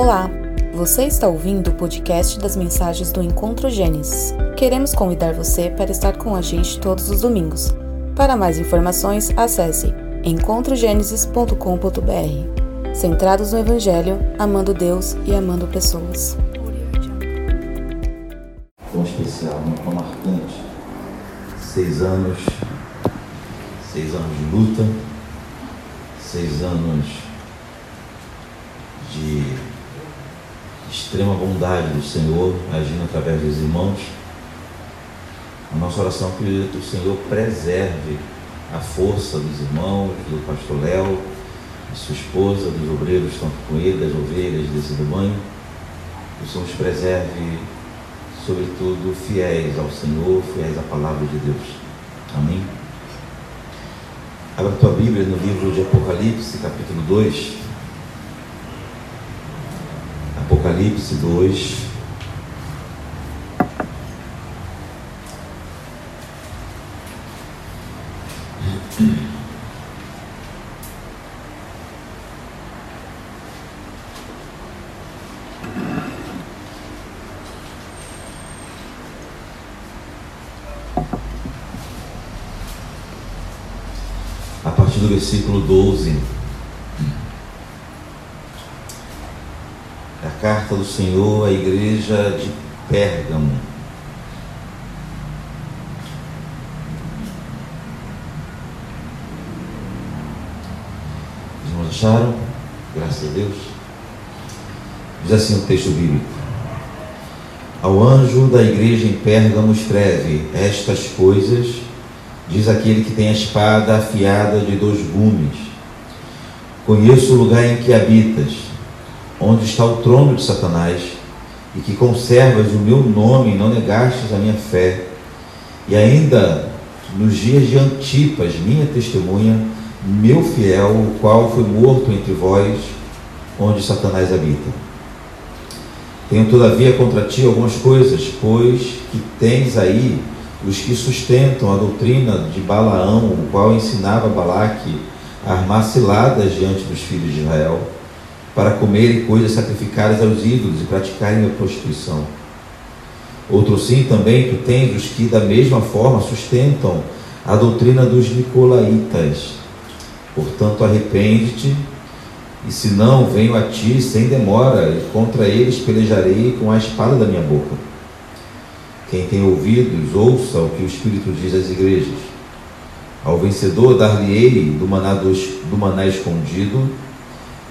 Olá, você está ouvindo o podcast das mensagens do Encontro Gênesis. Queremos convidar você para estar com a gente todos os domingos. Para mais informações, acesse encontrogenesis.com.br. Centrados no Evangelho, amando Deus e amando pessoas. Tão especial, tão marcante. Seis anos, seis anos de luta, seis anos de extrema bondade do Senhor agindo através dos irmãos. A nossa oração é que o Senhor preserve a força dos irmãos, do pastor Léo, de sua esposa, dos obreiros que estão com ele, das ovelhas desse rebanho. Que o Senhor os preserve, sobretudo, fiéis ao Senhor, fiéis à palavra de Deus. Amém? Abra tua Bíblia no livro de Apocalipse, capítulo 2. Apocalipse 2. A partir do versículo 12. Carta do Senhor à igreja de Pérgamo. Os irmãos acharam? Graças a Deus. Diz assim o texto bíblico. Ao anjo da igreja em Pérgamo escreve estas coisas, diz aquele que tem a espada afiada de dois gumes. Conheço o lugar em que habitas onde está o trono de Satanás, e que conservas o meu nome e não negastes a minha fé, e ainda nos dias de Antipas, minha testemunha, meu fiel, o qual foi morto entre vós, onde Satanás habita. Tenho todavia contra ti algumas coisas, pois que tens aí os que sustentam a doutrina de Balaão, o qual ensinava Balaque a armar ciladas diante dos filhos de Israel para comerem coisas sacrificadas aos ídolos e praticarem a prostituição. Outro sim também tu tens os que da mesma forma sustentam a doutrina dos nicolaítas. Portanto, arrepende-te, e se não, venho a ti sem demora, e contra eles pelejarei com a espada da minha boca. Quem tem ouvidos, ouça o que o Espírito diz às igrejas. Ao vencedor dar-lhe-ei do do maná escondido,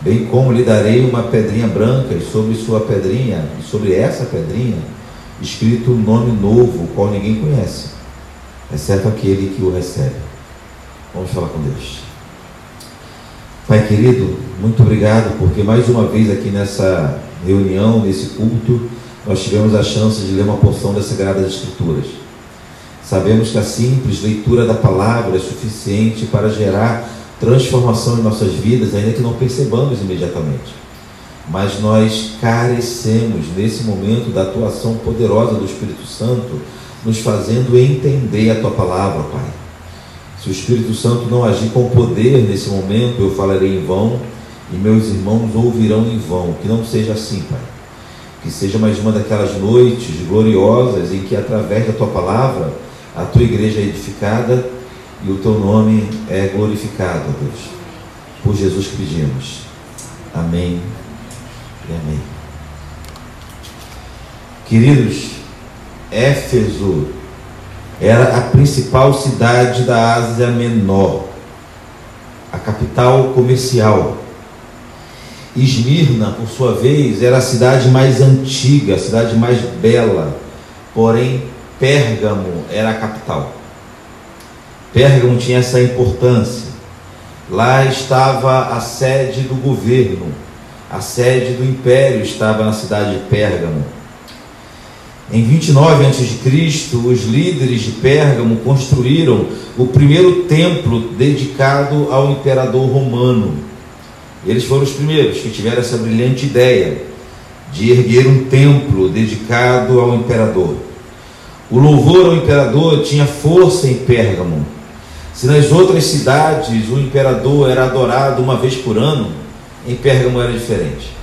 bem como lhe darei uma pedrinha branca, e sobre sua pedrinha, e sobre essa pedrinha, escrito um nome novo, o qual ninguém conhece, exceto aquele que o recebe. Vamos falar com Deus. Pai querido, muito obrigado, porque mais uma vez aqui nessa reunião, nesse culto, nós tivemos a chance de ler uma porção das Sagradas Escrituras. Sabemos que a simples leitura da palavra é suficiente para gerar transformação em nossas vidas, ainda que não percebamos imediatamente. Mas nós carecemos nesse momento da atuação poderosa do Espírito Santo, nos fazendo entender a tua palavra, Pai. Se o Espírito Santo não agir com poder nesse momento, eu falarei em vão e meus irmãos ouvirão em vão. Que não seja assim, Pai. Que seja mais uma daquelas noites gloriosas em que, através da tua palavra, a tua igreja é edificada e o teu nome é glorificado, Deus. Por Jesus que pedimos. Amém e amém. Queridos, Éfeso era a principal cidade da Ásia Menor, a capital comercial. Esmirna, por sua vez, era a cidade mais antiga, a cidade mais bela, porém Pérgamo era a capital. Pérgamo tinha essa importância. Lá estava a sede do governo, a sede do império estava na cidade de Pérgamo. Em 29 a.C., os líderes de Pérgamo construíram o primeiro templo dedicado ao imperador romano. Eles foram os primeiros que tiveram essa brilhante ideia de erguer um templo dedicado ao imperador. O louvor ao imperador tinha força em Pérgamo se nas outras cidades o imperador era adorado uma vez por ano, em Pérgamo era diferente.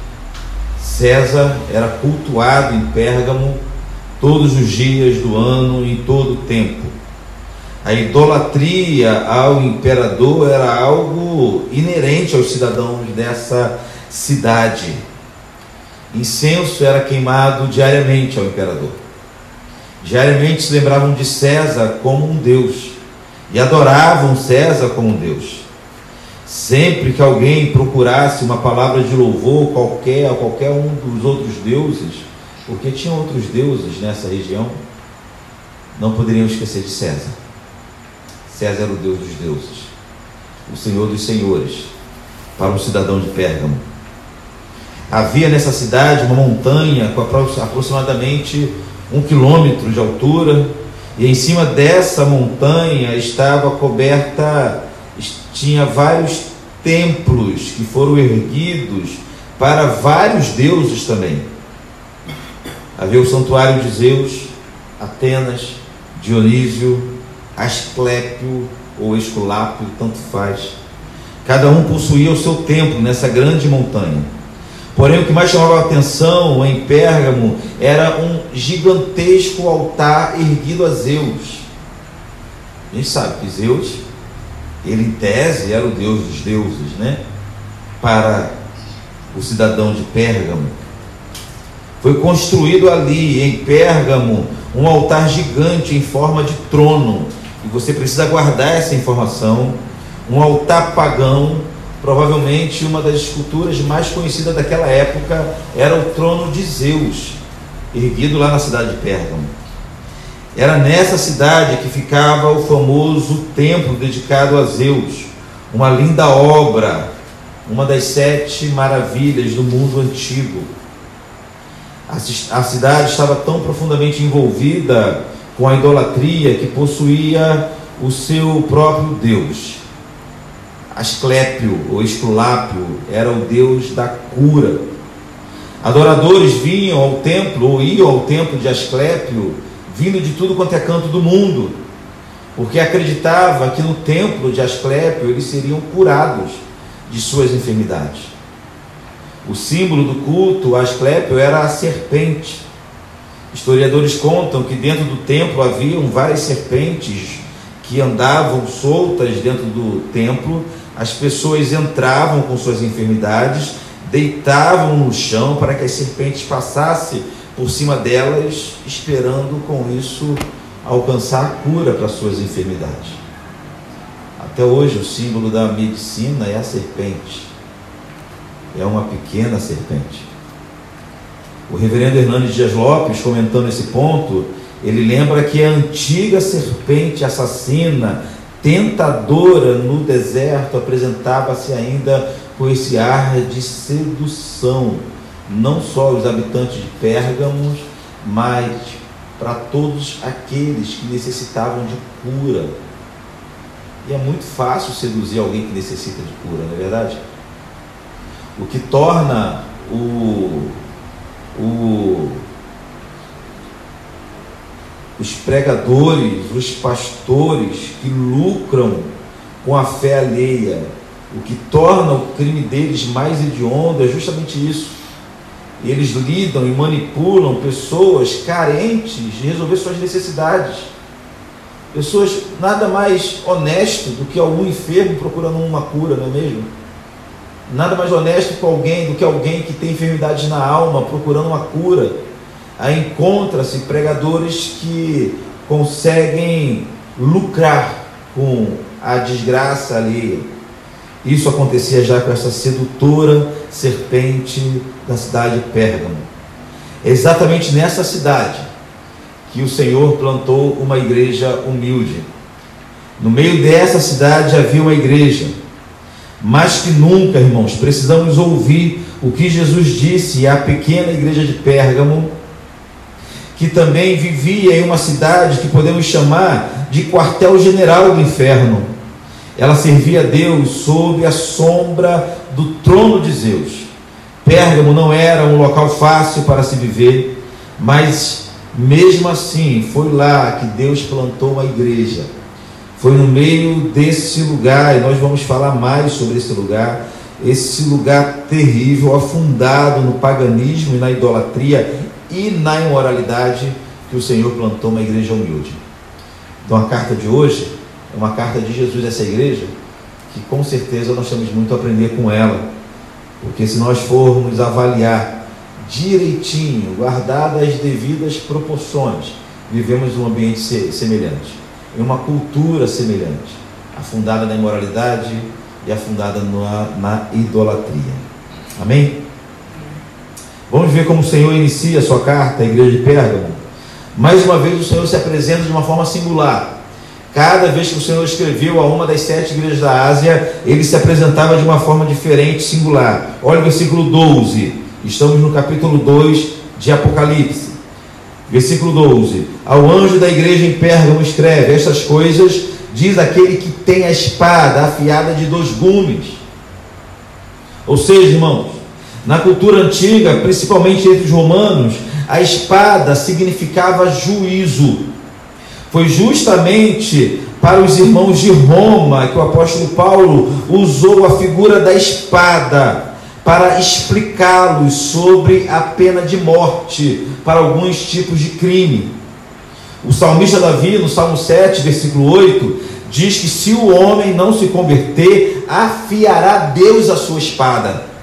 César era cultuado em Pérgamo todos os dias do ano, em todo o tempo. A idolatria ao imperador era algo inerente aos cidadãos dessa cidade. Incenso era queimado diariamente ao imperador. Diariamente se lembravam de César como um deus e adoravam César como deus. Sempre que alguém procurasse uma palavra de louvor qualquer a qualquer um dos outros deuses, porque tinham outros deuses nessa região, não poderiam esquecer de César. César era o Deus dos deuses, o Senhor dos senhores, para um cidadão de Pérgamo. Havia nessa cidade uma montanha com aproximadamente um quilômetro de altura, e em cima dessa montanha estava coberta, tinha vários templos que foram erguidos para vários deuses também. Havia o santuário de Zeus, Atenas, Dionísio, Asclépio ou Esculápio, tanto faz. Cada um possuía o seu templo nessa grande montanha. Porém, o que mais chamava a atenção em Pérgamo era um gigantesco altar erguido a Zeus. A gente sabe que Zeus, ele em tese era o deus dos deuses, né? Para o cidadão de Pérgamo. Foi construído ali em Pérgamo um altar gigante em forma de trono. E você precisa guardar essa informação. Um altar pagão, provavelmente uma das esculturas mais conhecidas daquela época era o trono de Zeus, erguido lá na cidade de Pérgamo. Era nessa cidade que ficava o famoso templo dedicado a Zeus, uma linda obra, uma das sete maravilhas do mundo antigo a cidade estava tão profundamente envolvida com a idolatria que possuía o seu próprio Deus. Asclépio ou Esculápio era o Deus da cura. Adoradores vinham ao templo ou iam ao templo de Asclépio, vindo de tudo quanto é canto do mundo, porque acreditava que no templo de Asclépio eles seriam curados de suas enfermidades. O símbolo do culto a Asclépio era a serpente. Historiadores contam que dentro do templo haviam várias serpentes que andavam soltas dentro do templo. As pessoas entravam com suas enfermidades, deitavam no chão para que as serpentes passassem por cima delas, esperando com isso alcançar a cura para suas enfermidades. Até hoje, o símbolo da medicina é a serpente é uma pequena serpente. O reverendo Hernandes Dias Lopes, comentando esse ponto, ele lembra que a antiga serpente assassina, tentadora no deserto, apresentava-se ainda com esse ar de sedução, não só aos habitantes de Pérgamos, mas para todos aqueles que necessitavam de cura. E é muito fácil seduzir alguém que necessita de cura, não é verdade? o que torna o, o, os pregadores, os pastores que lucram com a fé alheia, o que torna o crime deles mais hediondo é justamente isso. Eles lidam e manipulam pessoas carentes de resolver suas necessidades. Pessoas nada mais honestas do que algum enfermo procurando uma cura, não é mesmo? Nada mais honesto com alguém do que alguém que tem enfermidades na alma, procurando uma cura. Encontra-se pregadores que conseguem lucrar com a desgraça ali. Isso acontecia já com essa sedutora serpente da cidade de Pérgamo. É exatamente nessa cidade que o Senhor plantou uma igreja humilde. No meio dessa cidade havia uma igreja mais que nunca, irmãos, precisamos ouvir o que Jesus disse à pequena igreja de Pérgamo, que também vivia em uma cidade que podemos chamar de quartel-general do inferno. Ela servia a Deus sob a sombra do trono de Zeus. Pérgamo não era um local fácil para se viver, mas mesmo assim foi lá que Deus plantou uma igreja foi no meio desse lugar, e nós vamos falar mais sobre esse lugar. esse lugar terrível, afundado no paganismo e na idolatria e na imoralidade que o Senhor plantou uma igreja humilde. Então a carta de hoje é uma carta de Jesus a essa igreja que com certeza nós temos muito a aprender com ela, porque se nós formos avaliar direitinho, guardadas as devidas proporções, vivemos um ambiente semelhante, em uma cultura semelhante, afundada na imoralidade e afundada na, na idolatria. Amém? Vamos ver como o Senhor inicia a sua carta à igreja de Pérgamo. Mais uma vez o Senhor se apresenta de uma forma singular. Cada vez que o Senhor escreveu a uma das sete igrejas da Ásia, ele se apresentava de uma forma diferente, singular. Olha o versículo 12. Estamos no capítulo 2 de Apocalipse. Versículo 12: Ao anjo da igreja em Pérgamo escreve: Estas coisas diz aquele que tem a espada afiada de dois gumes. Ou seja, irmãos, na cultura antiga, principalmente entre os romanos, a espada significava juízo. Foi justamente para os irmãos de Roma que o apóstolo Paulo usou a figura da espada para explicá-los sobre a pena de morte para alguns tipos de crime. O salmista Davi, no Salmo 7, versículo 8, diz que se o homem não se converter, afiará Deus a sua espada.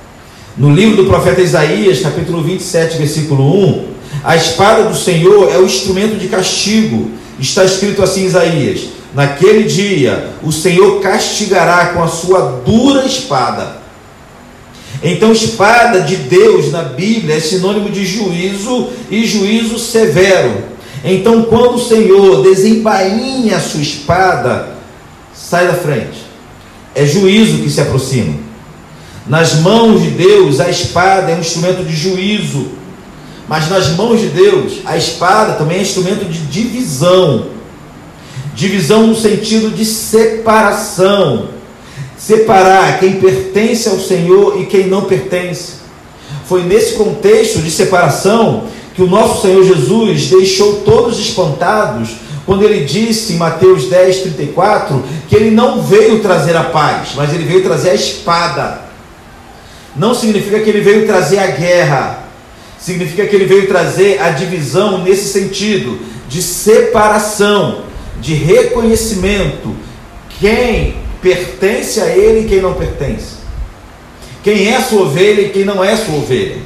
No livro do profeta Isaías, capítulo 27, versículo 1, a espada do Senhor é o instrumento de castigo. Está escrito assim Isaías: Naquele dia o Senhor castigará com a sua dura espada. Então, espada de Deus na Bíblia é sinônimo de juízo e juízo severo. Então, quando o Senhor desembainha a sua espada, sai da frente. É juízo que se aproxima. Nas mãos de Deus, a espada é um instrumento de juízo. Mas nas mãos de Deus, a espada também é instrumento de divisão. Divisão no sentido de separação. Separar quem pertence ao Senhor e quem não pertence. Foi nesse contexto de separação que o nosso Senhor Jesus deixou todos espantados quando ele disse em Mateus 10, 34, que ele não veio trazer a paz, mas ele veio trazer a espada. Não significa que ele veio trazer a guerra, significa que ele veio trazer a divisão nesse sentido de separação, de reconhecimento. Quem pertence a ele e quem não pertence. Quem é sua ovelha e quem não é sua ovelha.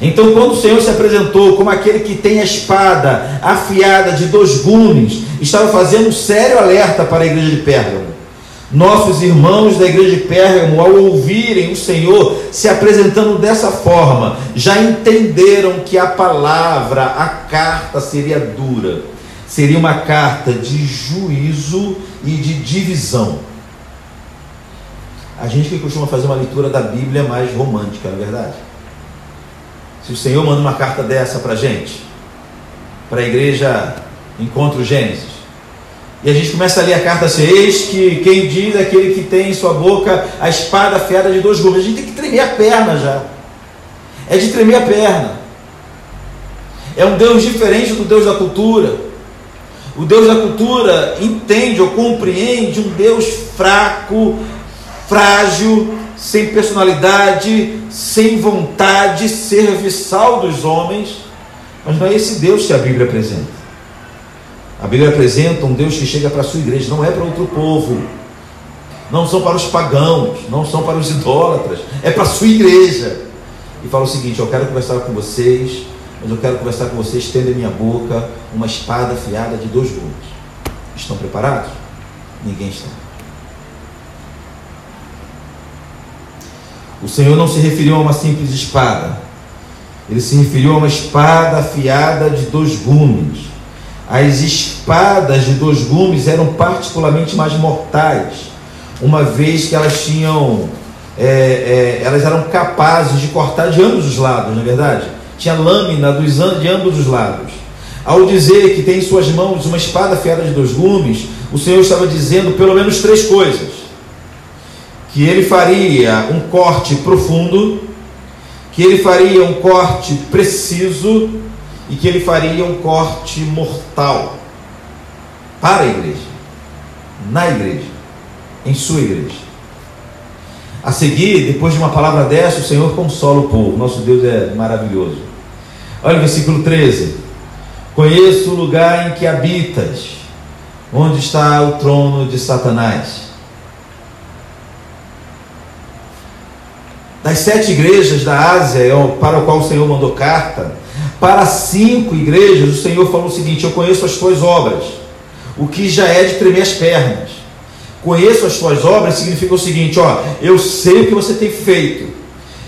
Então, quando o Senhor se apresentou como aquele que tem a espada afiada de dois gumes, estava fazendo um sério alerta para a igreja de Pérgamo. Nossos irmãos da igreja de Pérgamo, ao ouvirem o Senhor se apresentando dessa forma, já entenderam que a palavra, a carta seria dura, seria uma carta de juízo e de divisão. A gente que costuma fazer uma leitura da Bíblia mais romântica, não é verdade? Se o Senhor manda uma carta dessa para a gente, para a igreja Encontro Gênesis, e a gente começa a ler a carta assim, eis que quem diz é aquele que tem em sua boca a espada afiada de dois gumes. A gente tem que tremer a perna já. É de tremer a perna. É um Deus diferente do Deus da cultura. O Deus da cultura entende ou compreende um Deus fraco, frágil, sem personalidade, sem vontade, serviçal dos homens. Mas não é esse Deus que a Bíblia apresenta. A Bíblia apresenta um Deus que chega para a sua igreja, não é para outro povo. Não são para os pagãos, não são para os idólatras, é para a sua igreja. E fala o seguinte: eu quero conversar com vocês, mas eu quero conversar com vocês, tendo em minha boca uma espada afiada de dois gumes. Estão preparados? Ninguém está. O Senhor não se referiu a uma simples espada, ele se referiu a uma espada afiada de dois gumes. As espadas de dois gumes eram particularmente mais mortais, uma vez que elas tinham, é, é, elas eram capazes de cortar de ambos os lados, não é verdade? Tinha lâmina dos, de ambos os lados. Ao dizer que tem em suas mãos uma espada afiada de dois gumes, o Senhor estava dizendo pelo menos três coisas que ele faria um corte profundo, que ele faria um corte preciso e que ele faria um corte mortal para a igreja, na igreja, em sua igreja. A seguir, depois de uma palavra dessa, o Senhor consola o povo. Nosso Deus é maravilhoso. Olha o versículo 13. Conheço o lugar em que habitas, onde está o trono de Satanás. Das sete igrejas da Ásia, é para o qual o Senhor mandou carta, para cinco igrejas, o Senhor falou o seguinte: Eu conheço as tuas obras, o que já é de tremer as pernas. Conheço as tuas obras significa o seguinte: ó, eu sei o que você tem feito,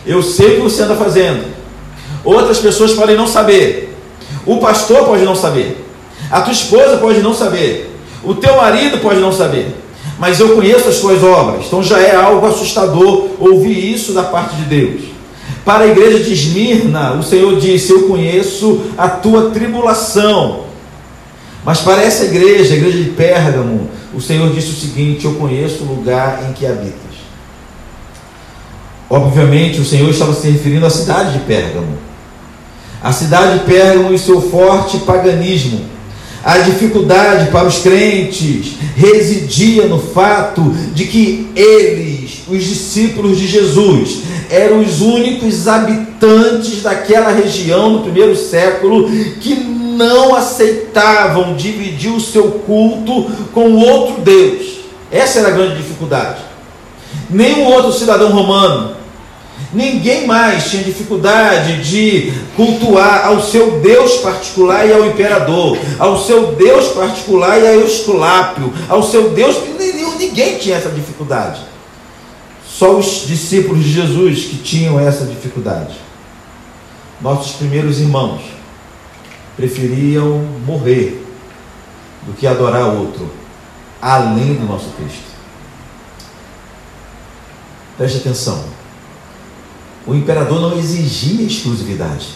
eu sei o que você anda fazendo. Outras pessoas podem não saber, o pastor pode não saber, a tua esposa pode não saber, o teu marido pode não saber, mas eu conheço as tuas obras, então já é algo assustador ouvir isso da parte de Deus. Para a igreja de Esmirna, o Senhor disse: Eu conheço a tua tribulação. Mas para essa igreja, a igreja de Pérgamo, o Senhor disse o seguinte: Eu conheço o lugar em que habitas. Obviamente, o Senhor estava se referindo à cidade de Pérgamo. A cidade de Pérgamo e seu forte paganismo. A dificuldade para os crentes residia no fato de que eles, os discípulos de Jesus, eram os únicos habitantes daquela região no primeiro século que não aceitavam dividir o seu culto com outro Deus. Essa era a grande dificuldade. Nenhum outro cidadão romano, ninguém mais tinha dificuldade de cultuar ao seu Deus particular e ao imperador, ao seu Deus particular e ao Esculápio, ao seu Deus. Ninguém tinha essa dificuldade. Só os discípulos de Jesus que tinham essa dificuldade. Nossos primeiros irmãos preferiam morrer do que adorar outro, além do nosso Cristo. Preste atenção. O imperador não exigia exclusividade.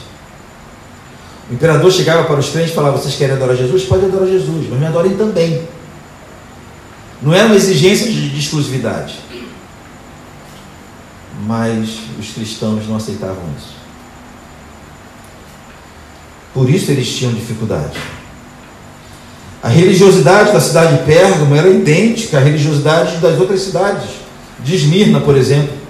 O imperador chegava para os crentes e falava: Vocês querem adorar Jesus? Pode adorar Jesus, mas me adorem também. Não era uma exigência de, de exclusividade. Mas os cristãos não aceitavam isso. Por isso eles tinham dificuldade. A religiosidade da cidade de Pérgamo era idêntica à religiosidade das outras cidades, de Esmirna, por exemplo.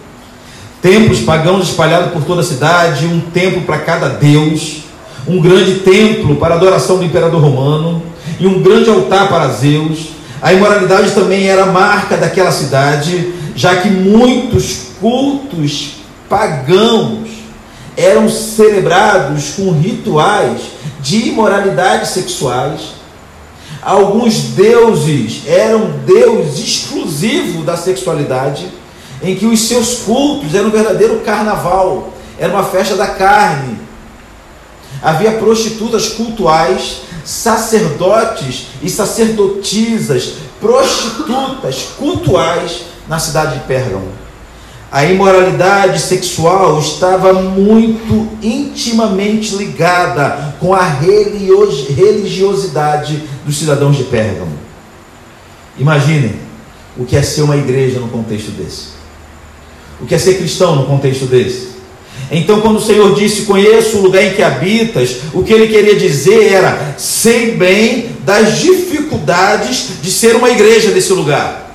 Templos pagãos espalhados por toda a cidade, um templo para cada deus, um grande templo para a adoração do imperador romano e um grande altar para Zeus. A imoralidade também era marca daquela cidade, já que muitos cultos pagãos eram celebrados com rituais de imoralidade sexuais. Alguns deuses eram deus exclusivo da sexualidade, em que os seus cultos eram um verdadeiro carnaval, era uma festa da carne. Havia prostitutas cultuais, sacerdotes e sacerdotisas, prostitutas cultuais na cidade de Pérgamo a imoralidade sexual estava muito intimamente ligada com a religiosidade dos cidadãos de Pérgamo. Imaginem o que é ser uma igreja no contexto desse. O que é ser cristão no contexto desse. Então, quando o Senhor disse: Conheço o lugar em que habitas, o que ele queria dizer era: sei bem das dificuldades de ser uma igreja desse lugar.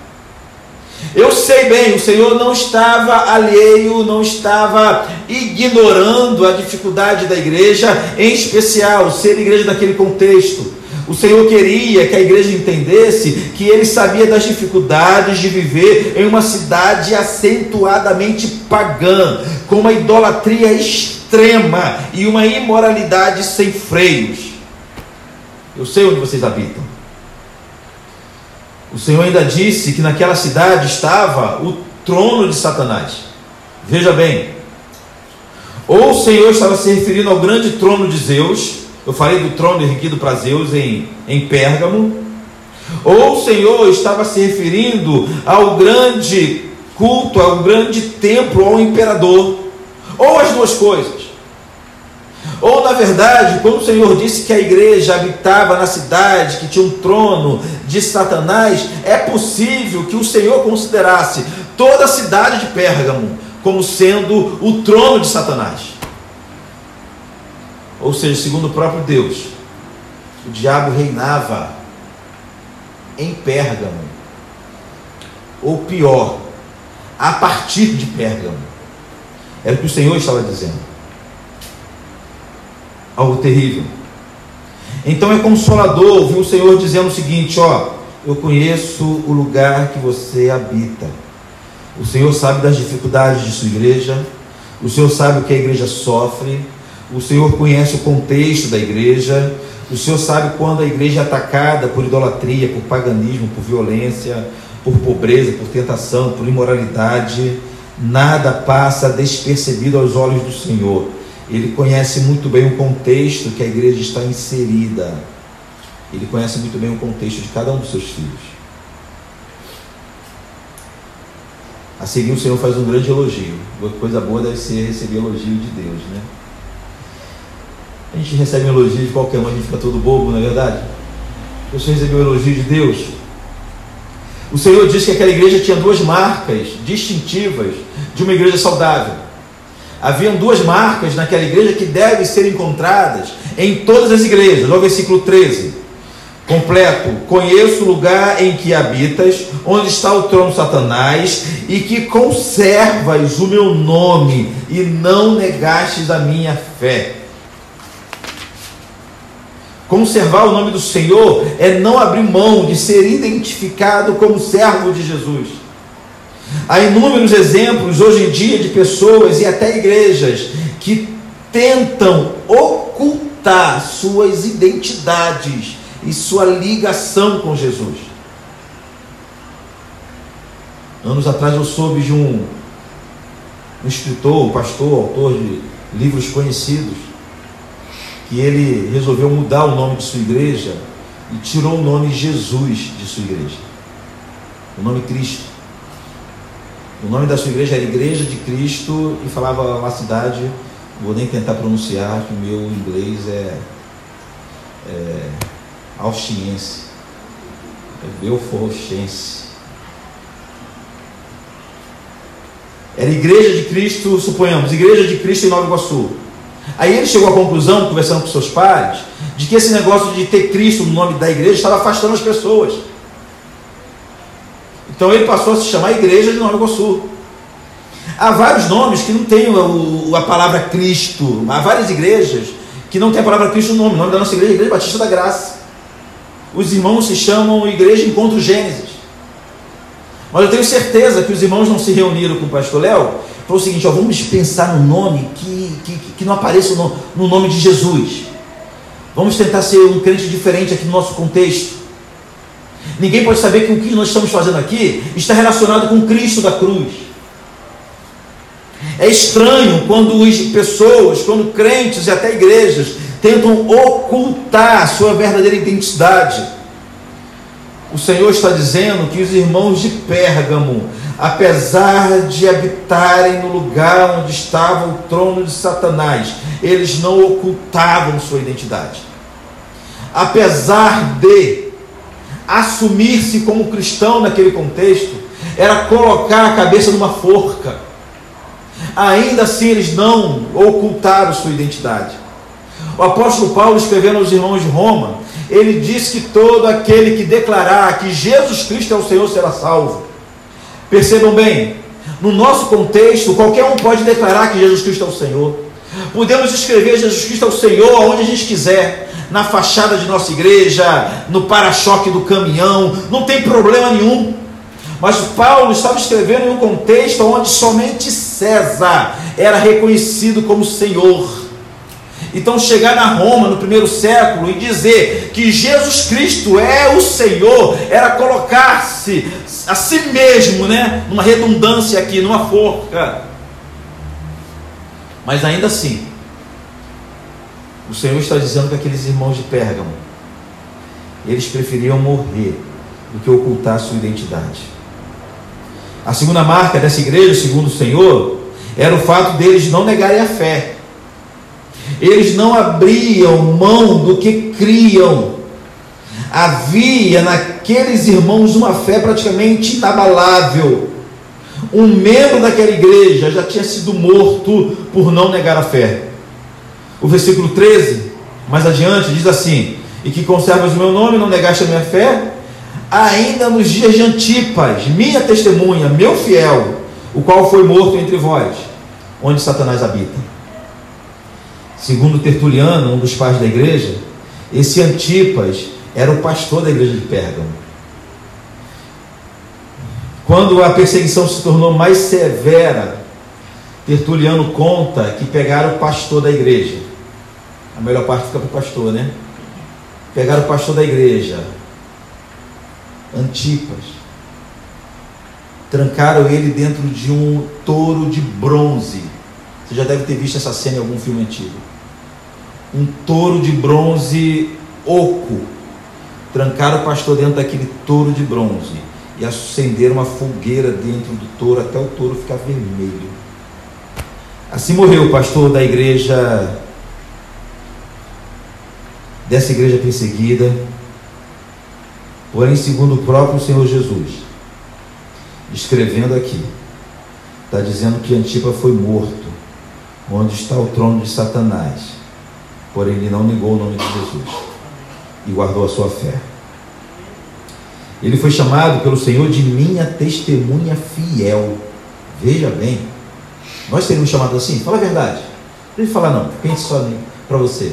Eu sei bem, o Senhor não estava alheio, não estava ignorando a dificuldade da igreja, em especial ser igreja daquele contexto. O Senhor queria que a igreja entendesse que ele sabia das dificuldades de viver em uma cidade acentuadamente pagã, com uma idolatria extrema e uma imoralidade sem freios. Eu sei onde vocês habitam. O Senhor ainda disse que naquela cidade estava o trono de Satanás. Veja bem, ou o Senhor estava se referindo ao grande trono de Zeus, eu falei do trono erguido para Zeus em, em Pérgamo, ou o Senhor estava se referindo ao grande culto, ao grande templo, ao imperador, ou as duas coisas. Ou, na verdade, quando o Senhor disse que a igreja habitava na cidade, que tinha um trono de Satanás, é possível que o Senhor considerasse toda a cidade de Pérgamo como sendo o trono de Satanás. Ou seja, segundo o próprio Deus, o diabo reinava em Pérgamo. Ou pior, a partir de Pérgamo. Era o que o Senhor estava dizendo. Algo terrível. Então é consolador ouvir o Senhor dizendo o seguinte: ó, eu conheço o lugar que você habita. O Senhor sabe das dificuldades de sua igreja. O Senhor sabe o que a igreja sofre. O Senhor conhece o contexto da igreja. O Senhor sabe quando a igreja é atacada por idolatria, por paganismo, por violência, por pobreza, por tentação, por imoralidade. Nada passa despercebido aos olhos do Senhor. Ele conhece muito bem o contexto que a igreja está inserida. Ele conhece muito bem o contexto de cada um dos seus filhos. A seguir, o Senhor faz um grande elogio. Coisa boa deve ser receber elogio de Deus, né? A gente recebe um elogio de qualquer um, a gente fica todo bobo, não é verdade? Senhor recebeu o elogio de Deus. O Senhor disse que aquela igreja tinha duas marcas distintivas de uma igreja saudável. Haviam duas marcas naquela igreja que devem ser encontradas em todas as igrejas. No versículo 13. Completo. Conheço o lugar em que habitas, onde está o trono de Satanás, e que conservas o meu nome, e não negastes a minha fé. Conservar o nome do Senhor é não abrir mão de ser identificado como servo de Jesus. Há inúmeros exemplos hoje em dia de pessoas e até igrejas que tentam ocultar suas identidades e sua ligação com Jesus. Anos atrás eu soube de um, um escritor, um pastor, autor de livros conhecidos, que ele resolveu mudar o nome de sua igreja e tirou o nome Jesus de sua igreja. O nome Cristo. O nome da sua igreja era Igreja de Cristo e falava uma cidade, vou nem tentar pronunciar, que o meu inglês é, é austiense, é belforchense. Era Igreja de Cristo, suponhamos, Igreja de Cristo em Nova Iguaçu. Aí ele chegou à conclusão, conversando com seus pais, de que esse negócio de ter Cristo no nome da igreja estava afastando as pessoas. Então ele passou a se chamar Igreja de Nova Iguaçu. Há vários nomes que não têm a palavra Cristo. Há várias igrejas que não têm a palavra Cristo no nome. O nome da nossa igreja é Igreja Batista da Graça. Os irmãos se chamam Igreja Encontro Gênesis. Mas eu tenho certeza que os irmãos não se reuniram com o pastor Léo. Foi o seguinte: ó, vamos pensar no nome que que, que não apareça no, no nome de Jesus. Vamos tentar ser um crente diferente aqui no nosso contexto. Ninguém pode saber que o que nós estamos fazendo aqui está relacionado com Cristo da cruz. É estranho quando as pessoas, quando crentes e até igrejas tentam ocultar a sua verdadeira identidade. O Senhor está dizendo que os irmãos de Pérgamo apesar de habitarem no lugar onde estava o trono de Satanás, eles não ocultavam sua identidade. Apesar de assumir-se como cristão naquele contexto, era colocar a cabeça numa forca. Ainda assim, eles não ocultaram sua identidade. O apóstolo Paulo, escrevendo aos irmãos de Roma, ele diz que todo aquele que declarar que Jesus Cristo é o Senhor será salvo. Percebam bem, no nosso contexto, qualquer um pode declarar que Jesus Cristo é o Senhor. Podemos escrever Jesus Cristo é o Senhor aonde a gente quiser, na fachada de nossa igreja, no para-choque do caminhão, não tem problema nenhum. Mas Paulo estava escrevendo em um contexto onde somente César era reconhecido como Senhor. Então, chegar na Roma no primeiro século e dizer que Jesus Cristo é o Senhor, era colocar-se a si mesmo, né? Numa redundância aqui, numa forca. Mas ainda assim, o Senhor está dizendo que aqueles irmãos de Pérgamo, eles preferiam morrer do que ocultar sua identidade. A segunda marca dessa igreja, segundo o Senhor, era o fato deles não negarem a fé. Eles não abriam mão do que criam. Havia naqueles irmãos uma fé praticamente inabalável. Um membro daquela igreja já tinha sido morto por não negar a fé. O versículo 13, mais adiante, diz assim: E que conservas o meu nome, não negaste a minha fé, ainda nos dias de Antipas, minha testemunha, meu fiel, o qual foi morto entre vós, onde Satanás habita. Segundo Tertuliano, um dos pais da igreja, esse Antipas era o pastor da igreja de Pérgamo. Quando a perseguição se tornou mais severa, Tertuliano conta que pegaram o pastor da igreja. A melhor parte fica para o pastor, né? Pegaram o pastor da igreja, Antipas. Trancaram ele dentro de um touro de bronze. Você já deve ter visto essa cena em algum filme antigo. Um touro de bronze oco. Trancaram o pastor dentro daquele touro de bronze e acenderam uma fogueira dentro do touro até o touro ficar vermelho. Assim morreu o pastor da igreja, dessa igreja perseguida, porém, segundo o próprio Senhor Jesus, escrevendo aqui, está dizendo que Antipa foi morto, onde está o trono de Satanás, porém ele não negou o nome de Jesus e guardou a sua fé. Ele foi chamado pelo Senhor de minha testemunha fiel. Veja bem, nós seríamos chamados assim? Fala a verdade. Não falar não, pense só para você.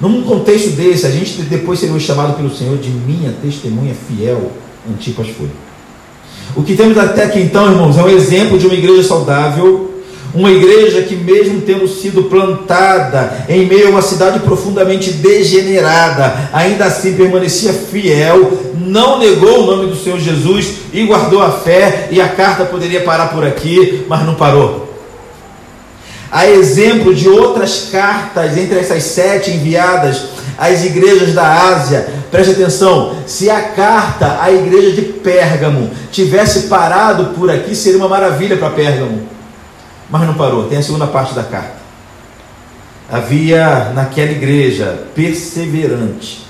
Num contexto desse, a gente depois seria chamado pelo Senhor de minha testemunha fiel. Antipas foi. O que temos até aqui então, irmãos, é um exemplo de uma igreja saudável, uma igreja que, mesmo tendo sido plantada em meio a uma cidade profundamente degenerada, ainda assim permanecia fiel, não negou o nome do Senhor Jesus e guardou a fé, e a carta poderia parar por aqui, mas não parou. A exemplo de outras cartas, entre essas sete enviadas às igrejas da Ásia, preste atenção: se a carta à igreja de Pérgamo tivesse parado por aqui, seria uma maravilha para Pérgamo. Mas não parou, tem a segunda parte da carta. Havia naquela igreja perseverante,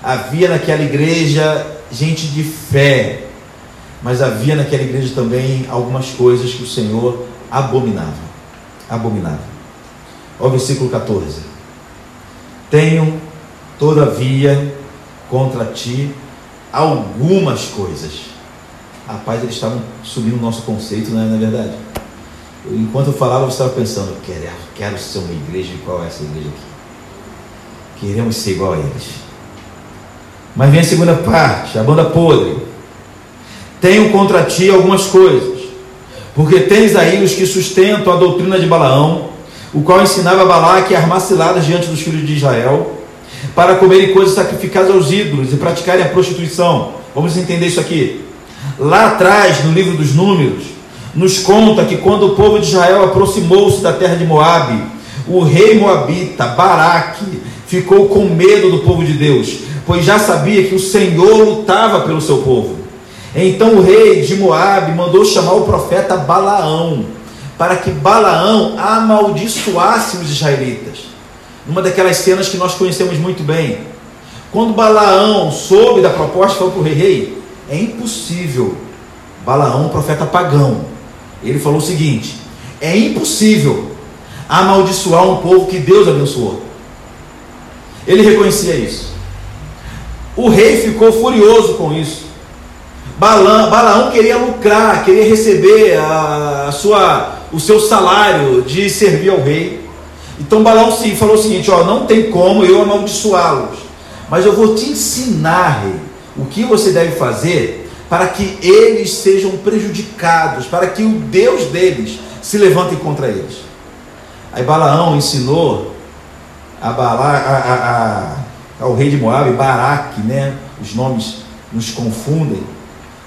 havia naquela igreja gente de fé, mas havia naquela igreja também algumas coisas que o Senhor abominava abominável. Olha o versículo 14. Tenho, todavia, contra ti algumas coisas. Rapaz, eles estavam subindo o nosso conceito, não é, na é verdade? Enquanto eu falava, você estava pensando, quero, quero ser uma igreja igual a essa igreja aqui. Queremos ser igual a eles. Mas vem a segunda parte, a banda podre. Tenho contra ti algumas coisas porque tens aí os que sustentam a doutrina de Balaão, o qual ensinava a Balaque a armar ciladas diante dos filhos de Israel, para comerem coisas sacrificadas aos ídolos e praticarem a prostituição. Vamos entender isso aqui. Lá atrás, no livro dos Números, nos conta que quando o povo de Israel aproximou-se da terra de Moabe, o rei moabita, Baraque, ficou com medo do povo de Deus, pois já sabia que o Senhor lutava pelo seu povo. Então o rei de Moabe mandou chamar o profeta Balaão, para que Balaão amaldiçoasse os israelitas. Uma daquelas cenas que nós conhecemos muito bem. Quando Balaão soube da proposta, falou para o rei: rei, é impossível. Balaão, profeta pagão, ele falou o seguinte: é impossível amaldiçoar um povo que Deus abençoou. Ele reconhecia isso. O rei ficou furioso com isso. Balaão, Balaão queria lucrar, queria receber a, a, sua, o seu salário de servir ao rei. Então Balaão sim, falou o seguinte: ó, não tem como eu amaldiçoá-los, mas eu vou te ensinar, rei, o que você deve fazer para que eles sejam prejudicados, para que o Deus deles se levante contra eles. Aí Balaão ensinou a a, a, ao rei de Moab, Baraque, né? Os nomes nos confundem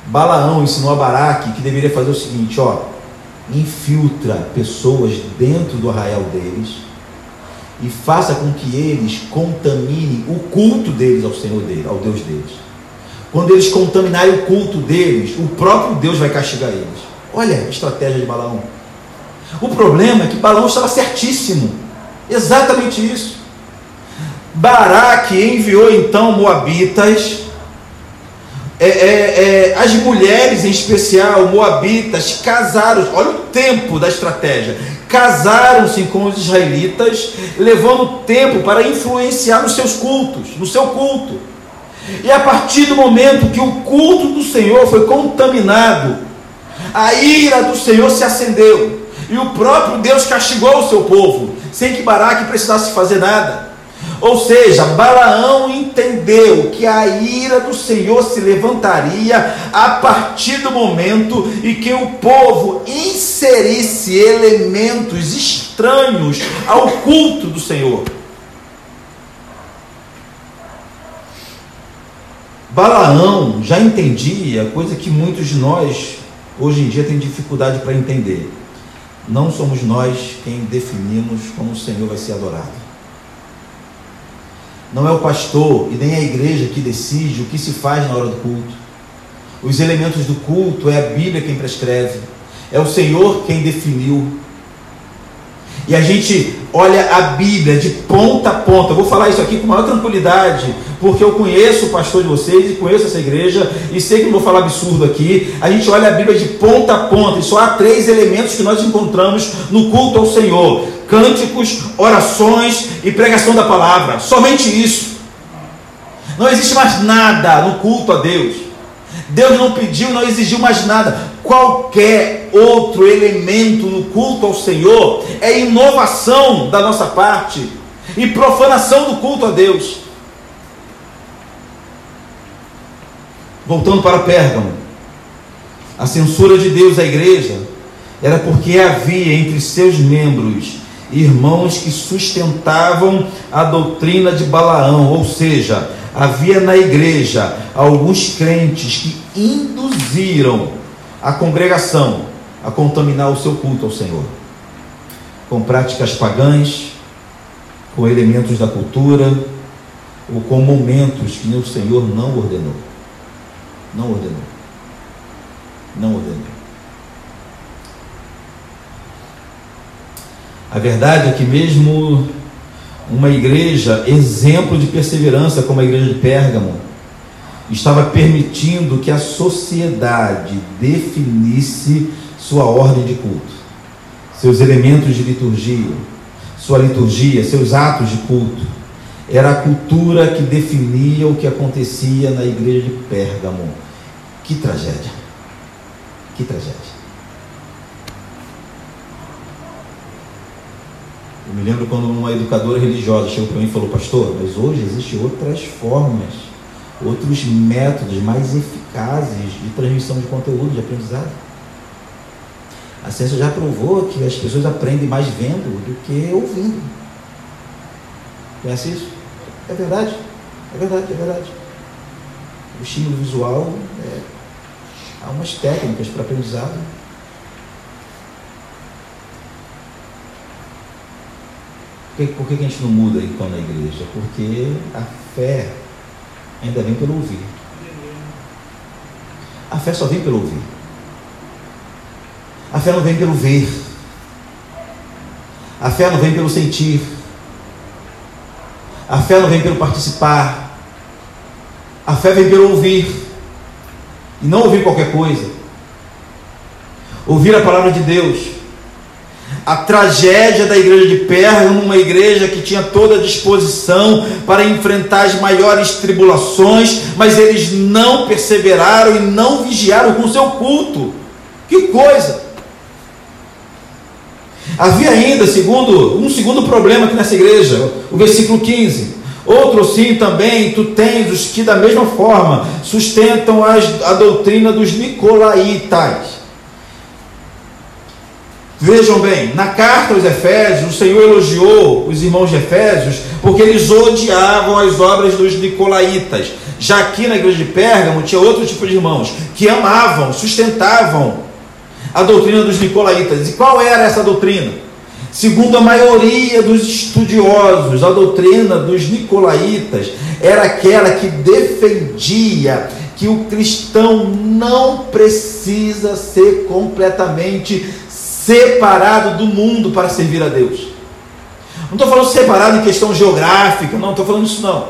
Balaão ensinou a Baraque que deveria fazer o seguinte: ó, infiltra pessoas dentro do arraial deles e faça com que eles contaminem o culto deles ao Senhor deles, ao Deus deles. Quando eles contaminarem o culto deles, o próprio Deus vai castigar eles. Olha a estratégia de Balaão. O problema é que Balaão estava certíssimo. Exatamente isso. Baraque enviou então Moabitas é, é, é, as mulheres, em especial, moabitas, casaram, olha o tempo da estratégia, casaram-se com os israelitas, levando tempo para influenciar nos seus cultos, no seu culto. E a partir do momento que o culto do Senhor foi contaminado, a ira do Senhor se acendeu. E o próprio Deus castigou o seu povo, sem que Baraque precisasse fazer nada. Ou seja, Balaão entendeu que a ira do Senhor se levantaria a partir do momento em que o povo inserisse elementos estranhos ao culto do Senhor. Balaão já entendia coisa que muitos de nós hoje em dia têm dificuldade para entender. Não somos nós quem definimos como o Senhor vai ser adorado. Não é o pastor e nem a igreja que decide o que se faz na hora do culto. Os elementos do culto é a Bíblia quem prescreve, é o Senhor quem definiu. E a gente olha a Bíblia de ponta a ponta. Eu vou falar isso aqui com maior tranquilidade, porque eu conheço o pastor de vocês e conheço essa igreja e sei que não vou falar absurdo aqui. A gente olha a Bíblia de ponta a ponta e só há três elementos que nós encontramos no culto ao Senhor: cânticos, orações e pregação da palavra. Somente isso. Não existe mais nada no culto a Deus. Deus não pediu, não exigiu mais nada. Qualquer outro elemento no culto ao Senhor é inovação da nossa parte e profanação do culto a Deus. Voltando para Pérgamo, a censura de Deus à igreja era porque havia entre seus membros irmãos que sustentavam a doutrina de Balaão, ou seja, havia na igreja alguns crentes que induziram a congregação a contaminar o seu culto ao Senhor, com práticas pagãs, com elementos da cultura, ou com momentos que o Senhor não ordenou. Não ordenou. Não ordenou. A verdade é que mesmo uma igreja exemplo de perseverança como a igreja de Pérgamo estava permitindo que a sociedade definisse sua ordem de culto, seus elementos de liturgia, sua liturgia, seus atos de culto. Era a cultura que definia o que acontecia na igreja de Pérgamo. Que tragédia! Que tragédia! Eu me lembro quando uma educadora religiosa chegou para mim e falou, pastor, mas hoje existem outras formas, outros métodos mais eficazes de transmissão de conteúdo, de aprendizado. A ciência já provou que as pessoas aprendem mais vendo do que ouvindo. Conhece isso? É verdade, é verdade, é verdade. O estímulo visual, é, há umas técnicas para aprendizado Por que, por que a gente não muda então na igreja? Porque a fé ainda vem pelo ouvir. A fé só vem pelo ouvir. A fé não vem pelo ver. A fé não vem pelo sentir. A fé não vem pelo participar. A fé vem pelo ouvir. E não ouvir qualquer coisa. Ouvir a palavra de Deus a tragédia da igreja de Pérgamo, uma igreja que tinha toda a disposição para enfrentar as maiores tribulações, mas eles não perseveraram e não vigiaram com seu culto. Que coisa! Havia ainda, segundo um segundo problema aqui nessa igreja, o versículo 15. Outro sim também, tu tens os que da mesma forma sustentam as, a doutrina dos nicolaítas Vejam bem, na carta aos Efésios, o Senhor elogiou os irmãos de Efésios porque eles odiavam as obras dos nicolaítas. Já aqui na igreja de Pérgamo tinha outro tipo de irmãos que amavam, sustentavam a doutrina dos nicolaítas. E qual era essa doutrina? Segundo a maioria dos estudiosos, a doutrina dos nicolaítas era aquela que defendia que o cristão não precisa ser completamente separado do mundo para servir a Deus. Não estou falando separado em questão geográfica, não estou falando isso não.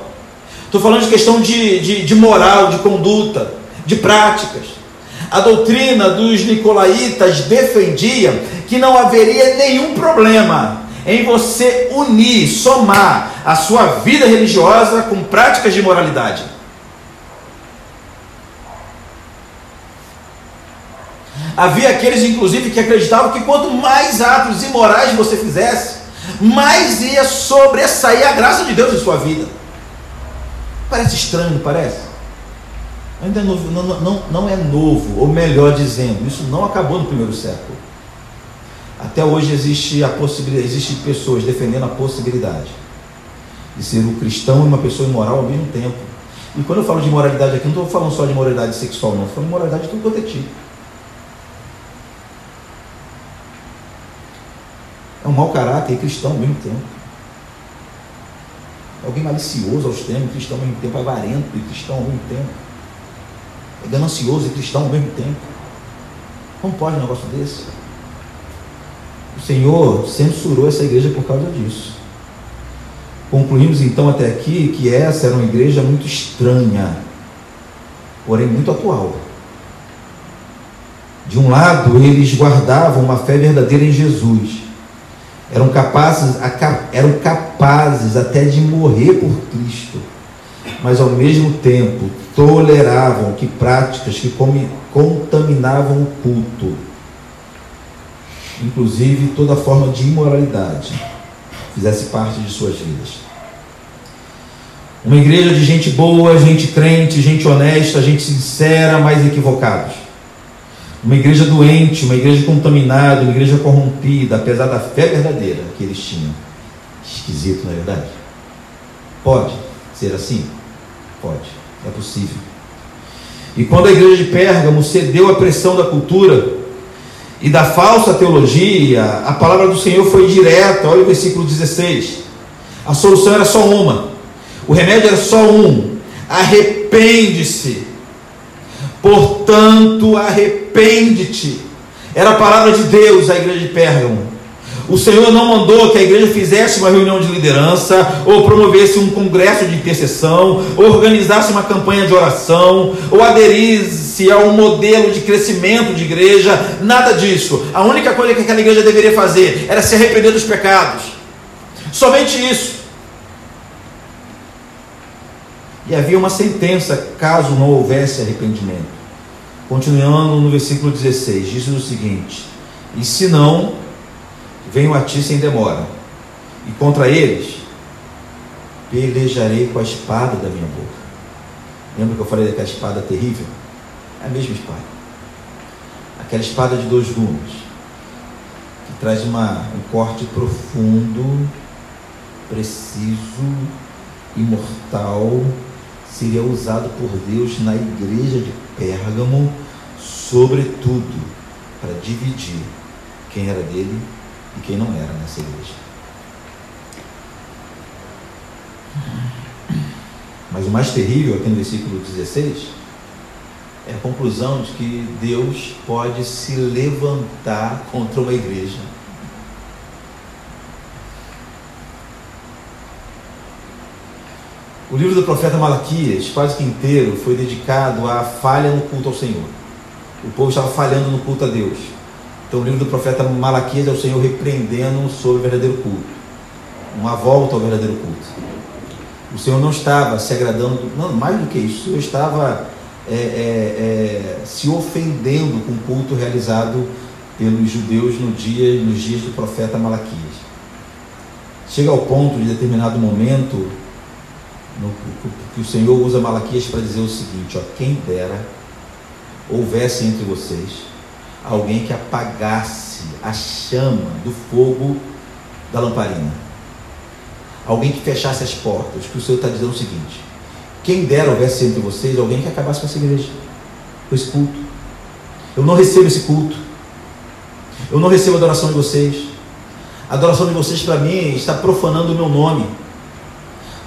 Estou falando de questão de, de, de moral, de conduta, de práticas. A doutrina dos nicolaítas defendia que não haveria nenhum problema em você unir, somar a sua vida religiosa com práticas de moralidade. Havia aqueles, inclusive, que acreditavam que quanto mais atos imorais você fizesse, mais ia sobressair a graça de Deus em sua vida. Parece estranho, parece? Ainda é novo, não, não, não é novo, ou melhor dizendo, isso não acabou no primeiro século. Até hoje existe a possibilidade, existe pessoas defendendo a possibilidade de ser um cristão e uma pessoa imoral ao mesmo tempo. E quando eu falo de moralidade aqui, não estou falando só de moralidade sexual, não, estou falando de moralidade de tudo quanto é tipo. É um mau caráter e cristão ao mesmo tempo. Alguém malicioso ao extremo, cristão ao mesmo tempo, avarento e cristão ao mesmo tempo. É ganancioso e cristão ao mesmo tempo. Como pode um negócio desse? O Senhor censurou essa igreja por causa disso. Concluímos então até aqui que essa era uma igreja muito estranha, porém muito atual. De um lado, eles guardavam uma fé verdadeira em Jesus, eram capazes, eram capazes até de morrer por Cristo, mas ao mesmo tempo toleravam que práticas que contaminavam o culto, inclusive toda forma de imoralidade, fizesse parte de suas vidas. Uma igreja de gente boa, gente crente, gente honesta, gente sincera, mas equivocados. Uma igreja doente, uma igreja contaminada, uma igreja corrompida, apesar da fé verdadeira que eles tinham. Esquisito, não é verdade? Pode ser assim? Pode, é possível. E quando a igreja de Pérgamo cedeu à pressão da cultura e da falsa teologia, a palavra do Senhor foi direta. Olha o versículo 16. A solução era só uma. O remédio era só um: arrepende-se. Portanto, arrepende-te. Era a palavra de Deus à igreja de Pérgamo. O Senhor não mandou que a igreja fizesse uma reunião de liderança, ou promovesse um congresso de intercessão, ou organizasse uma campanha de oração, ou aderisse a um modelo de crescimento de igreja, nada disso. A única coisa que aquela igreja deveria fazer era se arrepender dos pecados. Somente isso. E havia uma sentença caso não houvesse arrependimento. Continuando no versículo 16, diz o seguinte: E se não, venho a ti sem demora, e contra eles pelejarei com a espada da minha boca. Lembra que eu falei daquela espada terrível? É a mesma espada. Aquela espada de dois gumes, que traz uma, um corte profundo, preciso, imortal seria usado por Deus na igreja de Pérgamo, sobretudo para dividir quem era dele e quem não era nessa igreja. Mas o mais terrível aqui no versículo 16 é a conclusão de que Deus pode se levantar contra uma igreja O livro do profeta Malaquias, quase que inteiro, foi dedicado à falha no culto ao Senhor. O povo estava falhando no culto a Deus. Então, o livro do profeta Malaquias é o Senhor repreendendo sobre o verdadeiro culto, uma volta ao verdadeiro culto. O Senhor não estava se agradando, não, mais do que isso, o Senhor estava é, é, é, se ofendendo com o culto realizado pelos judeus no dia, nos dias do profeta Malaquias. Chega ao ponto de determinado momento no, que o Senhor usa Malaquias para dizer o seguinte: ó, quem dera houvesse entre vocês alguém que apagasse a chama do fogo da lamparina, alguém que fechasse as portas. Que o Senhor está dizendo o seguinte: quem dera houvesse entre vocês alguém que acabasse com essa igreja, com esse culto. Eu não recebo esse culto. Eu não recebo a adoração de vocês. A adoração de vocês para mim está profanando o meu nome.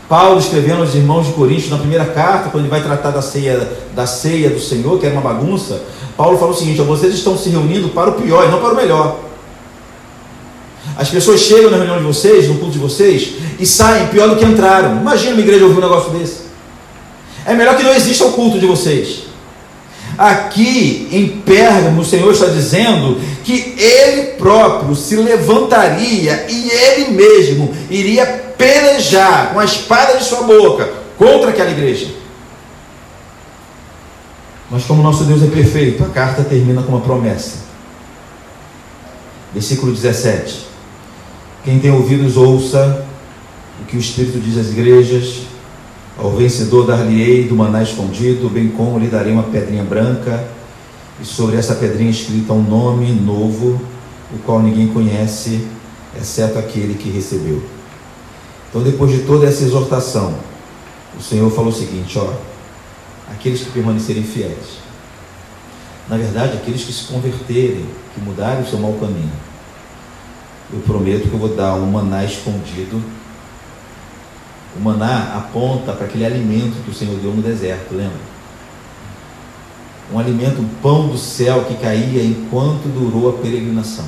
Paulo escrevendo aos irmãos de Coríntios na primeira carta, quando ele vai tratar da ceia, da ceia do Senhor, que era uma bagunça, Paulo fala o seguinte: vocês estão se reunindo para o pior e não para o melhor. As pessoas chegam na reunião de vocês, no culto de vocês, e saem pior do que entraram. Imagina uma igreja ouvir um negócio desse. É melhor que não exista o culto de vocês. Aqui em Pérgamo, o Senhor está dizendo que Ele próprio se levantaria e Ele mesmo iria pelejar com a espada de sua boca contra aquela igreja. Mas como nosso Deus é perfeito, a carta termina com uma promessa. Versículo 17. Quem tem ouvidos, ouça o que o Espírito diz às igrejas. Ao vencedor dar-lhe-ei do maná escondido, bem como lhe darei uma pedrinha branca, e sobre essa pedrinha escrita um nome novo, o qual ninguém conhece, exceto aquele que recebeu. Então, depois de toda essa exortação, o Senhor falou o seguinte: ó, aqueles que permanecerem fiéis, na verdade, aqueles que se converterem, que mudarem o seu mau caminho, eu prometo que eu vou dar um maná escondido. O maná aponta para aquele alimento que o Senhor deu no deserto, lembra? Um alimento, um pão do céu que caía enquanto durou a peregrinação.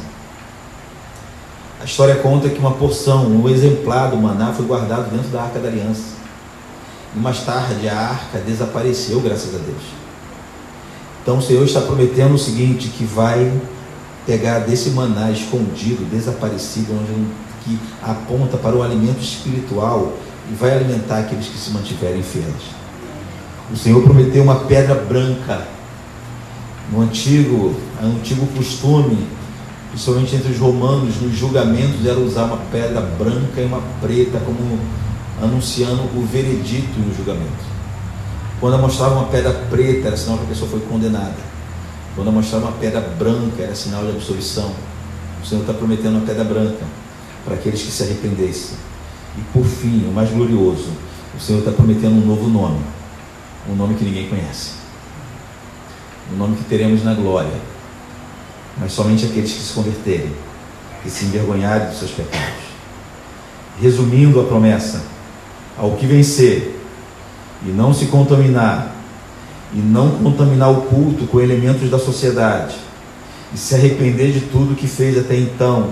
A história conta que uma porção, um exemplar do maná foi guardado dentro da arca da aliança. Mais tarde a arca desapareceu, graças a Deus. Então o Senhor está prometendo o seguinte: que vai pegar desse maná escondido, desaparecido, onde que aponta para o alimento espiritual e vai alimentar aqueles que se mantiverem fiéis. O Senhor prometeu uma pedra branca. No antigo, antigo costume, principalmente entre os romanos, nos julgamentos, era usar uma pedra branca e uma preta como anunciando o veredito no julgamento. Quando mostrava uma pedra preta, era sinal que a pessoa foi condenada. Quando mostrava uma pedra branca, era sinal de absolvição. O Senhor está prometendo uma pedra branca para aqueles que se arrependessem. E por fim, o mais glorioso, o Senhor está prometendo um novo nome. Um nome que ninguém conhece. Um nome que teremos na glória. Mas somente aqueles que se converterem, que se envergonharem dos seus pecados. Resumindo a promessa, ao que vencer e não se contaminar, e não contaminar o culto com elementos da sociedade, e se arrepender de tudo que fez até então,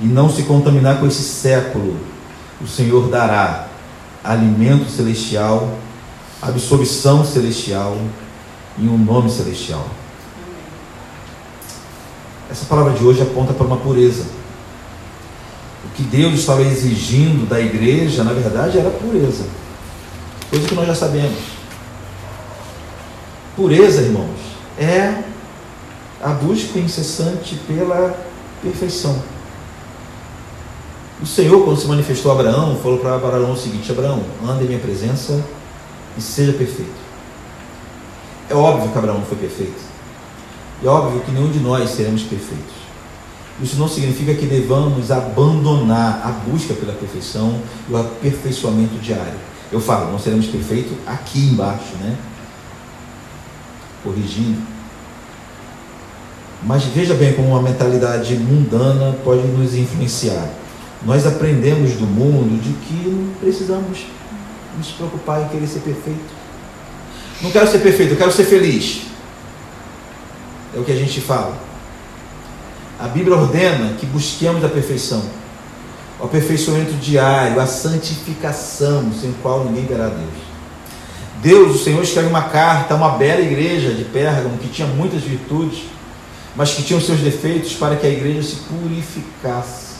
e não se contaminar com esse século, o Senhor dará alimento celestial, absolvição celestial e um nome celestial. Essa palavra de hoje aponta para uma pureza que Deus estava exigindo da igreja, na verdade, era pureza. Coisa que nós já sabemos. Pureza, irmãos, é a busca incessante pela perfeição. O Senhor, quando se manifestou a Abraão, falou para Abraão o seguinte: Abraão, anda em minha presença e seja perfeito. É óbvio que Abraão foi perfeito. É óbvio que nenhum de nós seremos perfeitos. Isso não significa que devamos abandonar a busca pela perfeição e o aperfeiçoamento diário. Eu falo, não seremos perfeitos aqui embaixo, né? Corrigindo. Mas veja bem como uma mentalidade mundana pode nos influenciar. Nós aprendemos do mundo de que não precisamos nos preocupar em querer ser perfeito. Não quero ser perfeito, eu quero ser feliz. É o que a gente fala. A Bíblia ordena que busquemos a perfeição, o aperfeiçoamento diário, a santificação, sem qual ninguém verá Deus. Deus, o Senhor, escreve uma carta a uma bela igreja de Pérgamo que tinha muitas virtudes, mas que tinha os seus defeitos para que a igreja se purificasse.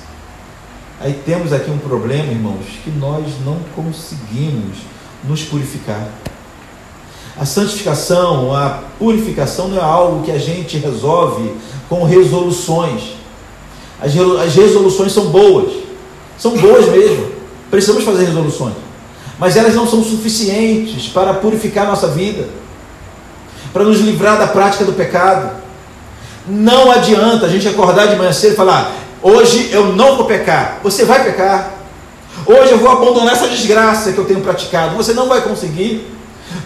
Aí temos aqui um problema, irmãos, que nós não conseguimos nos purificar. A santificação, a purificação não é algo que a gente resolve com resoluções. As, resoluções são boas, são boas mesmo. Precisamos fazer resoluções, mas elas não são suficientes para purificar nossa vida, para nos livrar da prática do pecado. Não adianta a gente acordar de manhã cedo e falar: hoje eu não vou pecar. Você vai pecar. Hoje eu vou abandonar essa desgraça que eu tenho praticado. Você não vai conseguir.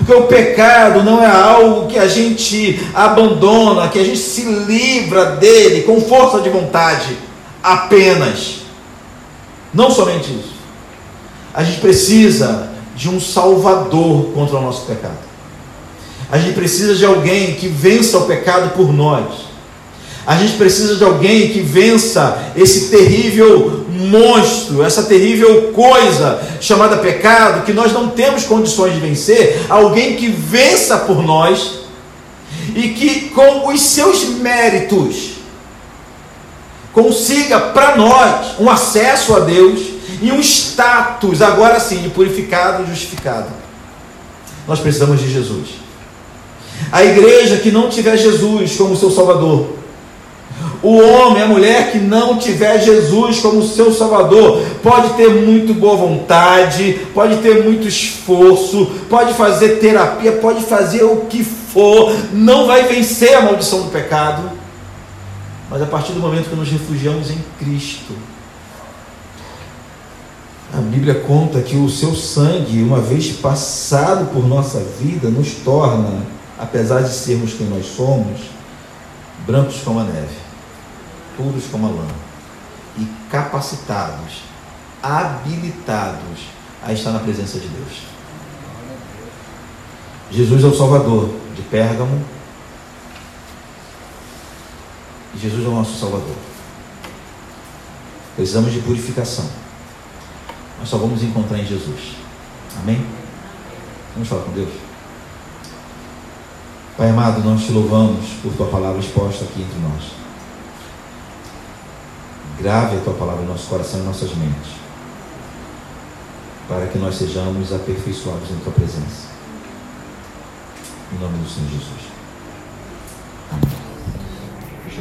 Porque o pecado não é algo que a gente abandona, que a gente se livra dele com força de vontade apenas. Não somente isso. A gente precisa de um salvador contra o nosso pecado. A gente precisa de alguém que vença o pecado por nós. A gente precisa de alguém que vença esse terrível monstro, essa terrível coisa chamada pecado, que nós não temos condições de vencer. Alguém que vença por nós e que, com os seus méritos, consiga para nós um acesso a Deus e um status, agora sim, de purificado e justificado. Nós precisamos de Jesus. A igreja que não tiver Jesus como seu Salvador, o homem, a mulher que não tiver Jesus como seu Salvador, pode ter muito boa vontade, pode ter muito esforço, pode fazer terapia, pode fazer o que for, não vai vencer a maldição do pecado. Mas a partir do momento que nos refugiamos em Cristo, a Bíblia conta que o seu sangue, uma vez passado por nossa vida, nos torna, apesar de sermos quem nós somos, brancos como a neve puros como a lã, e capacitados, habilitados a estar na presença de Deus. Jesus é o Salvador de Pérgamo. Jesus é o nosso Salvador. Precisamos de purificação. Nós só vamos encontrar em Jesus. Amém? Vamos falar com Deus? Pai amado, nós te louvamos por tua palavra exposta aqui entre nós. Grave a tua palavra em nosso coração e nossas mentes, para que nós sejamos aperfeiçoados em tua presença. Em nome do Senhor Jesus. Amém.